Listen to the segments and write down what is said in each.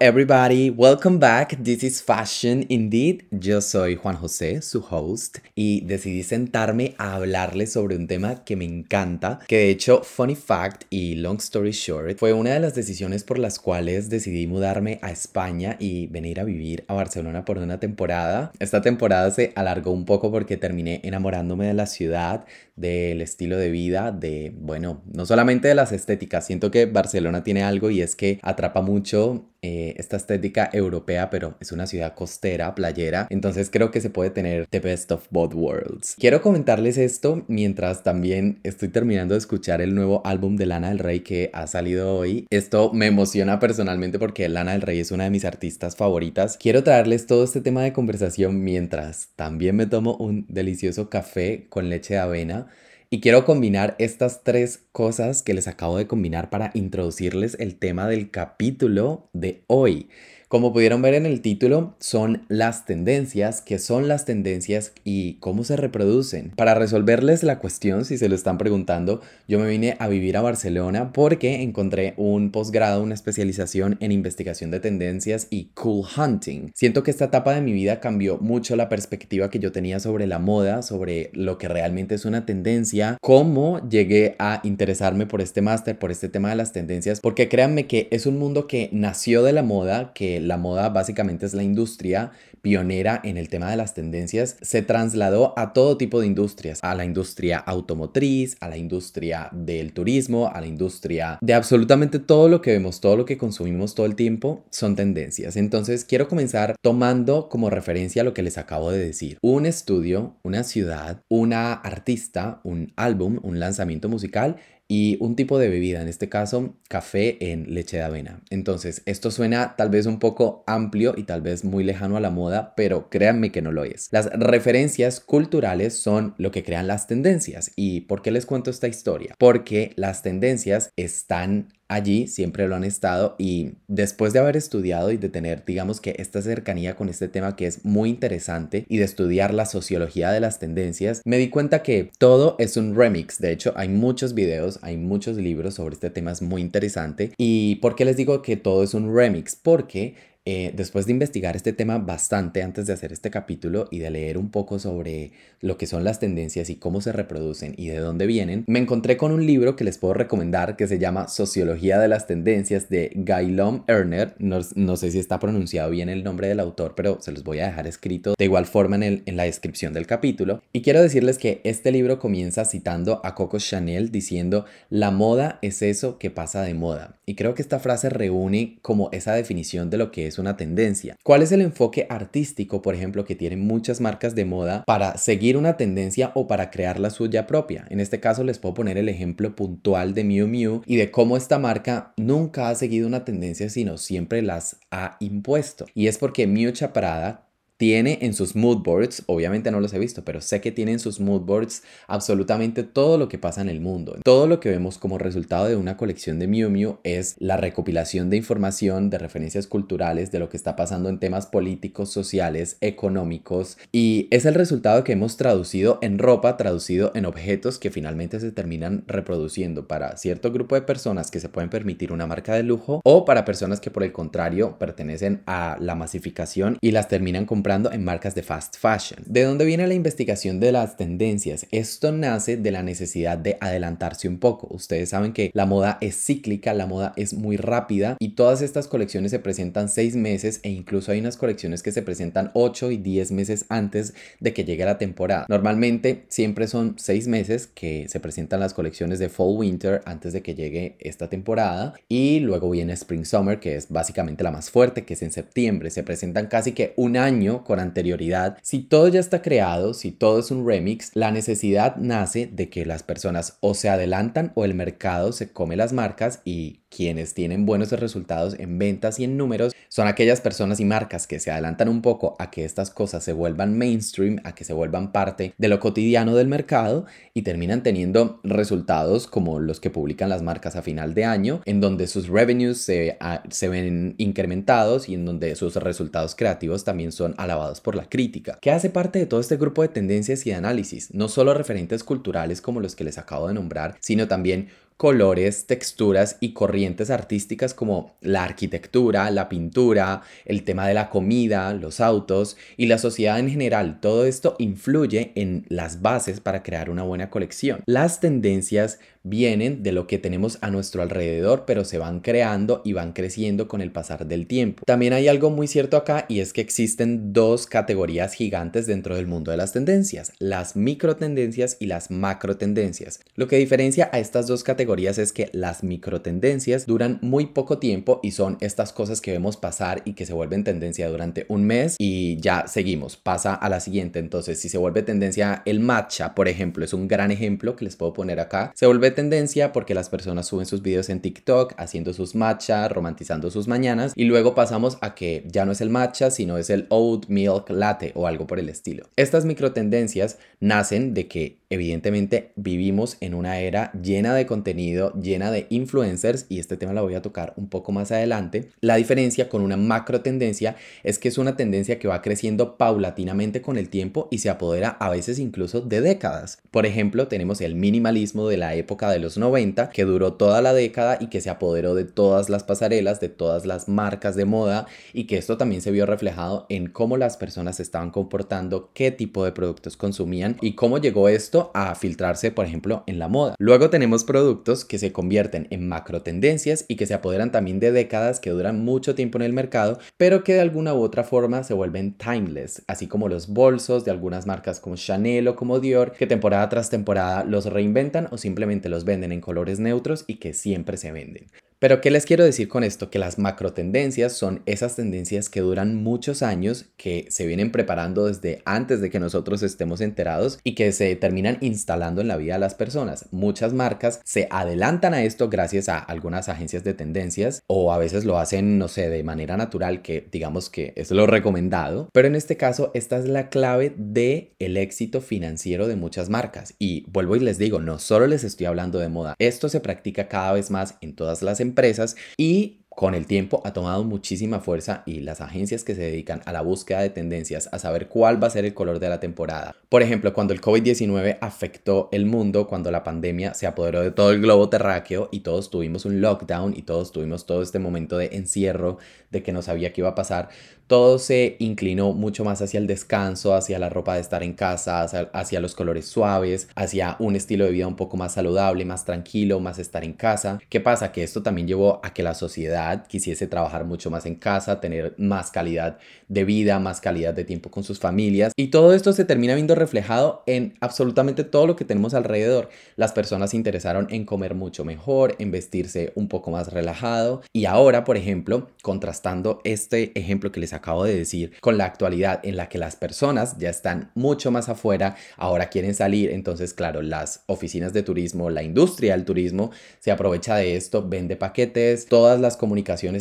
everybody, welcome back. This is Fashion Indeed. Yo soy Juan José, su host, y decidí sentarme a hablarles sobre un tema que me encanta, que de hecho, funny fact y long story short, fue una de las decisiones por las cuales decidí mudarme a España y venir a vivir a Barcelona por una temporada. Esta temporada se alargó un poco porque terminé enamorándome de la ciudad, del estilo de vida, de, bueno, no solamente de las estéticas, siento que Barcelona tiene algo y es que atrapa mucho eh, esta estética europea, pero es una ciudad costera, playera, entonces creo que se puede tener the best of both worlds. Quiero comentarles esto mientras también estoy terminando de escuchar el nuevo álbum de Lana del Rey que ha salido hoy. Esto me emociona personalmente porque Lana del Rey es una de mis artistas favoritas. Quiero traerles todo este tema de conversación mientras también me tomo un delicioso café con leche de avena y quiero combinar estas tres cosas que les acabo de combinar para introducirles el tema del capítulo de hoy. Como pudieron ver en el título, son las tendencias, qué son las tendencias y cómo se reproducen. Para resolverles la cuestión, si se lo están preguntando, yo me vine a vivir a Barcelona porque encontré un posgrado, una especialización en investigación de tendencias y cool hunting. Siento que esta etapa de mi vida cambió mucho la perspectiva que yo tenía sobre la moda, sobre lo que realmente es una tendencia, cómo llegué a interesarme por este máster, por este tema de las tendencias, porque créanme que es un mundo que nació de la moda, que la moda básicamente es la industria pionera en el tema de las tendencias, se trasladó a todo tipo de industrias, a la industria automotriz, a la industria del turismo, a la industria de absolutamente todo lo que vemos, todo lo que consumimos todo el tiempo, son tendencias. Entonces quiero comenzar tomando como referencia lo que les acabo de decir. Un estudio, una ciudad, una artista, un álbum, un lanzamiento musical y un tipo de bebida, en este caso café en leche de avena. Entonces, esto suena tal vez un poco amplio y tal vez muy lejano a la moda, pero créanme que no lo es. Las referencias culturales son lo que crean las tendencias. ¿Y por qué les cuento esta historia? Porque las tendencias están allí, siempre lo han estado y después de haber estudiado y de tener, digamos que esta cercanía con este tema que es muy interesante y de estudiar la sociología de las tendencias, me di cuenta que todo es un remix. De hecho, hay muchos videos, hay muchos libros sobre este tema, es muy interesante. ¿Y por qué les digo que todo es un remix? Porque eh, después de investigar este tema bastante antes de hacer este capítulo y de leer un poco sobre lo que son las tendencias y cómo se reproducen y de dónde vienen, me encontré con un libro que les puedo recomendar que se llama Sociología de las Tendencias de Gailom Erner. No, sé si está pronunciado bien el nombre del autor, pero se los voy a dejar escrito de igual forma en, el, en la descripción del capítulo. Y quiero decirles que este libro comienza citando a Coco Chanel diciendo, la moda es eso que pasa de moda. Y creo que esta frase reúne como esa definición de lo que es una tendencia. ¿Cuál es el enfoque artístico, por ejemplo, que tienen muchas marcas de moda para seguir una tendencia o para crear la suya propia? En este caso les puedo poner el ejemplo puntual de Miu Miu y de cómo esta marca nunca ha seguido una tendencia, sino siempre las ha impuesto. Y es porque Miu Chaprada tiene en sus mood boards, obviamente no los he visto, pero sé que tiene en sus mood boards absolutamente todo lo que pasa en el mundo. Todo lo que vemos como resultado de una colección de Miu Miu es la recopilación de información, de referencias culturales, de lo que está pasando en temas políticos, sociales, económicos y es el resultado que hemos traducido en ropa, traducido en objetos que finalmente se terminan reproduciendo para cierto grupo de personas que se pueden permitir una marca de lujo o para personas que por el contrario pertenecen a la masificación y las terminan comprando en marcas de fast fashion. ¿De dónde viene la investigación de las tendencias? Esto nace de la necesidad de adelantarse un poco. Ustedes saben que la moda es cíclica, la moda es muy rápida y todas estas colecciones se presentan seis meses e incluso hay unas colecciones que se presentan 8 y 10 meses antes de que llegue la temporada. Normalmente siempre son seis meses que se presentan las colecciones de fall winter antes de que llegue esta temporada y luego viene spring summer que es básicamente la más fuerte que es en septiembre. Se presentan casi que un año con anterioridad, si todo ya está creado, si todo es un remix, la necesidad nace de que las personas o se adelantan o el mercado se come las marcas y quienes tienen buenos resultados en ventas y en números son aquellas personas y marcas que se adelantan un poco a que estas cosas se vuelvan mainstream, a que se vuelvan parte de lo cotidiano del mercado y terminan teniendo resultados como los que publican las marcas a final de año, en donde sus revenues se, ah, ven incrementados y en donde sus resultados creativos también son alabados por la crítica, que hace parte de todo este grupo de tendencias y de análisis, no solo referentes culturales como los que les acabo de nombrar, sino también colores, texturas y corrientes artísticas como la arquitectura, la pintura, el tema de la comida, los autos y la sociedad en general. Todo esto influye en las bases para crear una buena colección. Las tendencias vienen de lo que tenemos a nuestro alrededor, pero se van creando y van creciendo con el pasar del tiempo. También hay algo muy cierto acá y es que existen dos categorías gigantes dentro del mundo de las tendencias, las micro tendencias y las macro tendencias. Lo que diferencia a estas dos categorías es que las micro tendencias duran muy poco tiempo y son estas cosas que vemos pasar y que se vuelven tendencia durante un mes y ya seguimos, pasa a la siguiente. Entonces, si se vuelve tendencia el matcha, por ejemplo, es un gran ejemplo que les puedo poner acá, se vuelve tendencia porque las personas suben sus videos en TikTok haciendo sus matcha, romantizando sus mañanas y luego pasamos a que ya no es el matcha, sino es el oat milk latte o algo por el estilo. Estas micro tendencias nacen de que evidentemente vivimos en una era llena de contenido, llena de influencers y este tema lo voy a tocar un poco más adelante. La diferencia con una macro tendencia es que es una tendencia que va creciendo paulatinamente con el tiempo y se apodera a veces incluso de décadas. Por ejemplo, tenemos el minimalismo de la época de los 90 que duró toda la década y que se apoderó de todas las pasarelas, de todas las marcas de moda y que esto también se vio reflejado en cómo las personas se estaban comportando, qué tipo de productos consumían y cómo llegó esto a filtrarse, por ejemplo, en la moda. Luego tenemos productos que se convierten en macro tendencias y que se apoderan también de décadas que duran mucho tiempo en el mercado, pero que de alguna u otra forma se vuelven timeless, así como los bolsos de algunas marcas como Chanel o como Dior, que temporada tras temporada los reinventan o simplemente los venden en colores neutros y que siempre se venden. Pero ¿qué les quiero decir con esto? Que las macro tendencias son esas tendencias que duran muchos años, que se vienen preparando desde antes de que nosotros estemos enterados y que se terminan instalando en la vida de las personas. Muchas marcas se adelantan a esto gracias a algunas agencias de tendencias o a veces lo hacen, no sé, de manera natural, que digamos que es lo recomendado. Pero en este caso, esta es la clave de el éxito financiero de muchas marcas. Y vuelvo y les digo, no solo les estoy hablando de moda, esto se practica cada vez más en todas las empresas y con el tiempo ha tomado muchísima fuerza y las agencias que se dedican a la búsqueda de tendencias, a saber cuál va a ser el color de la temporada. Por ejemplo, cuando el COVID-19 afectó el mundo, cuando la pandemia se apoderó de todo el globo terráqueo y todos tuvimos un lockdown y todos tuvimos todo este momento de encierro, de que no sabía qué iba a pasar, todo se inclinó mucho más hacia el descanso, hacia la ropa de estar en casa, hacia, los colores suaves, hacia un estilo de vida un poco más saludable, más tranquilo, más estar en casa. ¿Qué pasa? Que esto también llevó a que la sociedad quisiese trabajar mucho más en casa, tener más calidad de vida, más calidad de tiempo con sus familias. Y todo esto se termina viendo reflejado en absolutamente todo lo que tenemos alrededor. Las personas se interesaron en comer mucho mejor, en vestirse un poco más relajado. Y ahora, por ejemplo, contrastando este ejemplo que les acabo de decir con la actualidad en la que las personas ya están mucho más afuera, ahora quieren salir, entonces claro, las oficinas de turismo, la industria del turismo se aprovecha de esto, vende paquetes, todas las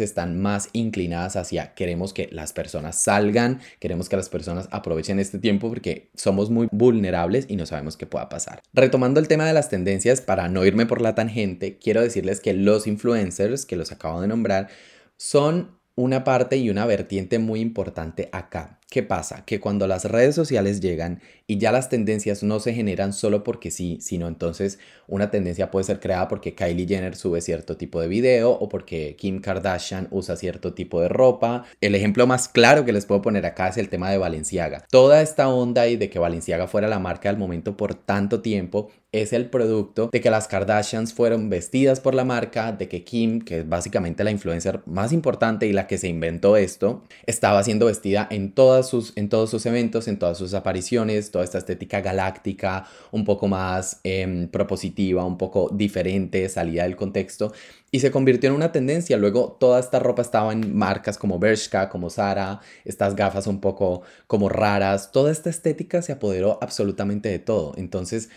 están más inclinadas hacia queremos que las personas salgan, queremos que las personas aprovechen este tiempo porque somos muy vulnerables y no sabemos qué pueda pasar. Retomando el tema de las tendencias, para no irme por la tangente, quiero decirles que los influencers que los acabo de nombrar son una parte y una vertiente muy importante acá. ¿Qué pasa? Que cuando las redes sociales llegan y ya las tendencias no se generan solo porque sí, sino entonces una tendencia puede ser creada porque Kylie Jenner sube cierto tipo de video o porque Kim Kardashian usa cierto tipo de ropa. El ejemplo más claro que les puedo poner acá es el tema de Valenciaga. Toda esta onda y de que Valenciaga fuera la marca del momento por tanto tiempo es el producto de que las Kardashians fueron vestidas por la marca, de que Kim, que es básicamente la influencer más importante y la que se inventó esto, estaba siendo vestida en todas en todos sus eventos, en todas sus apariciones, toda esta estética galáctica, un poco más em, propositiva, un poco diferente, salida del contexto, y se convirtió en una tendencia. Luego toda esta ropa estaba en marcas como Bershka, como Zara, estas gafas un poco como raras, toda esta estética se apoderó absolutamente de todo. Entonces,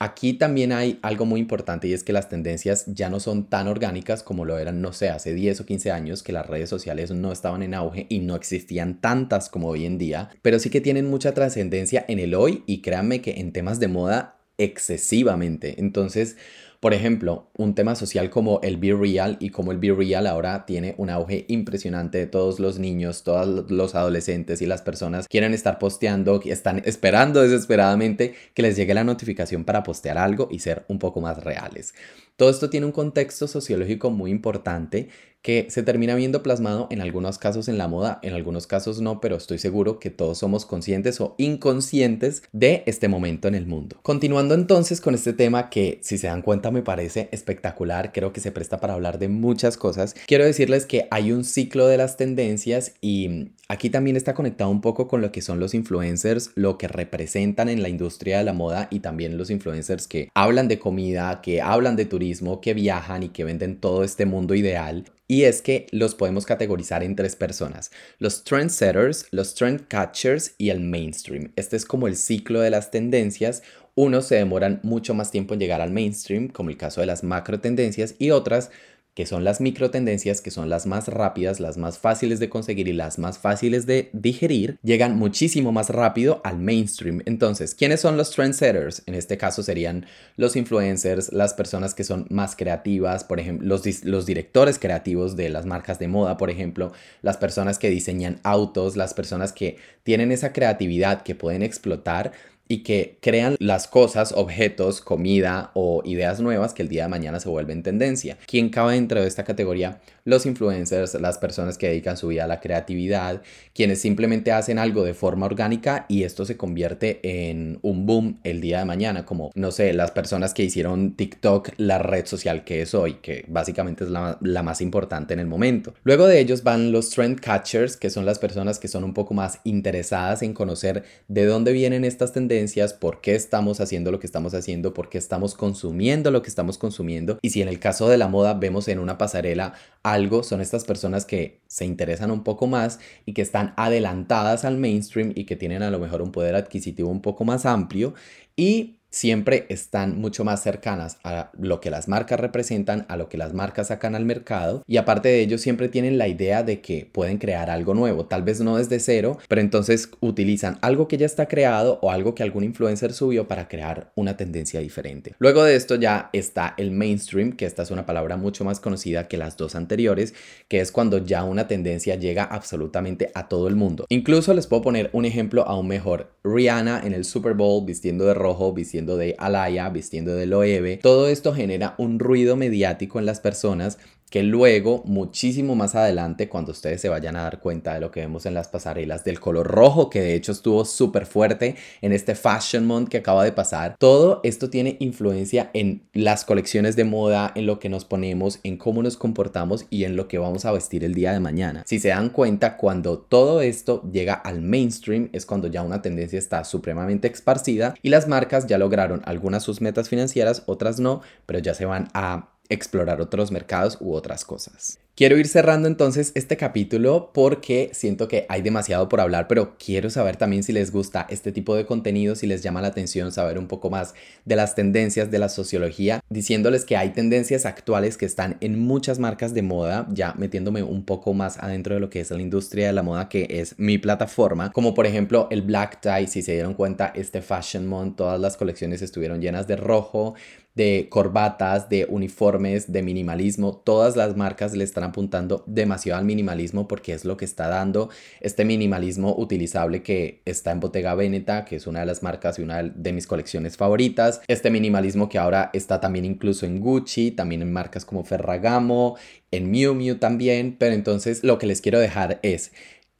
Aquí también hay algo muy importante y es que las tendencias ya no son tan orgánicas como lo eran, no sé, hace 10 o 15 años que las redes sociales no estaban en auge y no existían tantas como hoy en día, pero sí que tienen mucha trascendencia en el hoy y créanme que en temas de moda excesivamente. Entonces, Por ejemplo, un tema social como el Be Real y como el Be Real ahora tiene un auge impresionante. Todos los niños, todos los adolescentes y las personas quieren estar posteando, están esperando desesperadamente que les llegue la notificación para postear algo y ser un poco más reales. Todo esto tiene un contexto sociológico muy importante que se termina viendo plasmado en algunos casos en la moda, en algunos casos no, pero estoy seguro que todos somos conscientes o inconscientes de este momento en el mundo. Continuando entonces con este tema que si se dan cuenta me parece espectacular, creo que se presta para hablar de muchas cosas, quiero decirles que hay un ciclo de las tendencias y aquí también está conectado un poco con lo que son los influencers, lo que representan en la industria de la moda y también los influencers que hablan de comida, que hablan de turismo, que viajan y que venden todo este mundo ideal. Y es que los podemos categorizar en tres personas, los trendsetters, los trend catchers y el mainstream. Este es como el ciclo de las tendencias. Unos se demoran mucho más tiempo en llegar al mainstream, como el caso de las macro tendencias, y otras que son las micro tendencias, que son las más rápidas, las más fáciles de conseguir y las más fáciles de digerir, llegan muchísimo más rápido al mainstream. Entonces, ¿quiénes son los trendsetters? En este caso serían los influencers, las personas que son más creativas, por ejemplo, los, los directores creativos de las marcas de moda, por ejemplo, las personas que diseñan autos, las personas que tienen esa creatividad que pueden explotar y que crean las cosas, objetos, comida o ideas nuevas que el día de mañana se vuelven tendencia. ¿Quién cabe dentro de esta categoría? Los influencers, las personas que dedican su vida a la creatividad, quienes simplemente hacen algo de forma orgánica y esto se convierte en un boom el día de mañana, como, no sé, las personas que hicieron TikTok la red social que es hoy, que básicamente es la, la más importante en el momento. Luego de ellos van los trend catchers, que son las personas que son un poco más interesadas en conocer de dónde vienen estas tendencias por qué estamos haciendo lo que estamos haciendo, por qué estamos consumiendo lo que estamos consumiendo. Y si en el caso de la moda vemos en una pasarela algo, son estas personas que se interesan un poco más y que están adelantadas al mainstream y que tienen a lo mejor un poder adquisitivo un poco más amplio y siempre están mucho más cercanas a lo que las marcas representan, a lo que las marcas sacan al mercado y aparte de ello siempre tienen la idea de que pueden crear algo nuevo, tal vez no desde cero, pero entonces utilizan algo que ya está creado o algo que algún influencer subió para crear una tendencia diferente. Luego de esto ya está el mainstream, que esta es una palabra mucho más conocida que las dos anteriores, que es cuando ya una tendencia llega absolutamente a todo el mundo. Incluso les puedo poner un ejemplo aún mejor. Rihanna en el Super Bowl vistiendo de rojo, vistiendo de Alaya, vistiendo de Loewe. Todo esto genera un ruido mediático en las personas que luego, muchísimo más adelante, cuando ustedes se vayan a dar cuenta de lo que vemos en las pasarelas del color rojo, que de hecho estuvo súper fuerte en este Fashion Month que acaba de pasar, todo esto tiene influencia en las colecciones de moda, en lo que nos ponemos, en cómo nos comportamos y en lo que vamos a vestir el día de mañana. Si se dan cuenta, cuando todo esto llega al mainstream es cuando ya una tendencia está supremamente esparcida y las marcas ya lograron algunas sus metas financieras, otras no, pero ya se van a explorar otros mercados u otras cosas. Quiero ir cerrando entonces este capítulo porque siento que hay demasiado por hablar, pero quiero saber también si les gusta este tipo de contenido, si les llama la atención saber un poco más de las tendencias de la sociología, diciéndoles que hay tendencias actuales que están en muchas marcas de moda, ya metiéndome un poco más adentro de lo que es la industria de la moda, que es mi plataforma, como por ejemplo el black tie, si se dieron cuenta, este Fashion Month, todas las colecciones estuvieron llenas de rojo, de corbatas, de uniformes, de minimalismo. Todas las marcas le están apuntando demasiado al minimalismo porque es lo que está dando este minimalismo utilizable que está en Bottega Veneta, que es una de las marcas y una de mis colecciones favoritas. Este minimalismo que ahora está también incluso en Gucci, también en marcas como Ferragamo, en Miu Miu también. Pero entonces lo que les quiero dejar es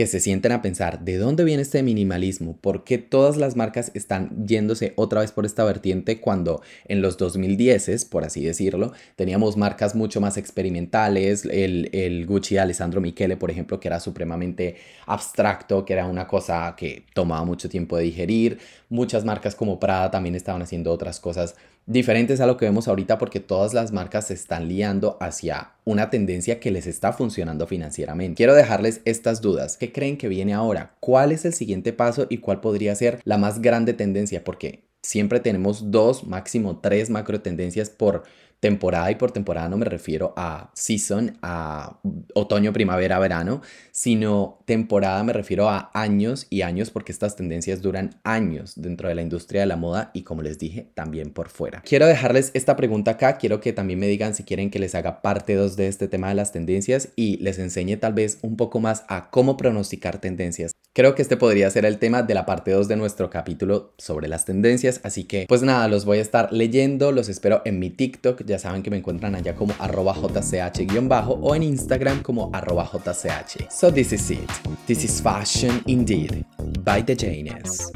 que se sienten a pensar de dónde viene este minimalismo, por qué todas las marcas están yéndose otra vez por esta vertiente cuando en los 2010, por así decirlo, teníamos marcas mucho más experimentales, el, el Gucci de Alessandro Michele, por ejemplo, que era supremamente abstracto, que era una cosa que tomaba mucho tiempo de digerir, muchas marcas como Prada también estaban haciendo otras cosas diferentes a lo que vemos ahorita porque todas las marcas se están liando hacia una tendencia que les está funcionando financieramente. Quiero dejarles estas dudas. ¿Qué creen que viene ahora? ¿Cuál es el siguiente paso y cuál podría ser la más grande tendencia? Porque siempre tenemos dos, máximo tres macro tendencias por temporada y por temporada no me refiero a season, a otoño, primavera, verano, sino temporada me refiero a años y años porque estas tendencias duran años dentro de la industria de la moda y como les dije, también por fuera. Quiero dejarles esta pregunta acá, quiero que también me digan si quieren que les haga parte 2 de este tema de las tendencias y les enseñe tal vez un poco más a cómo pronosticar tendencias. Creo que este podría ser el tema de la parte 2 de nuestro capítulo sobre las tendencias, así que pues nada, los voy a estar leyendo, los espero en mi TikTok, ya saben que me encuentran allá como arroba jch-bajo o en Instagram como arroba jch. So this is it, this is fashion indeed, by the Janes.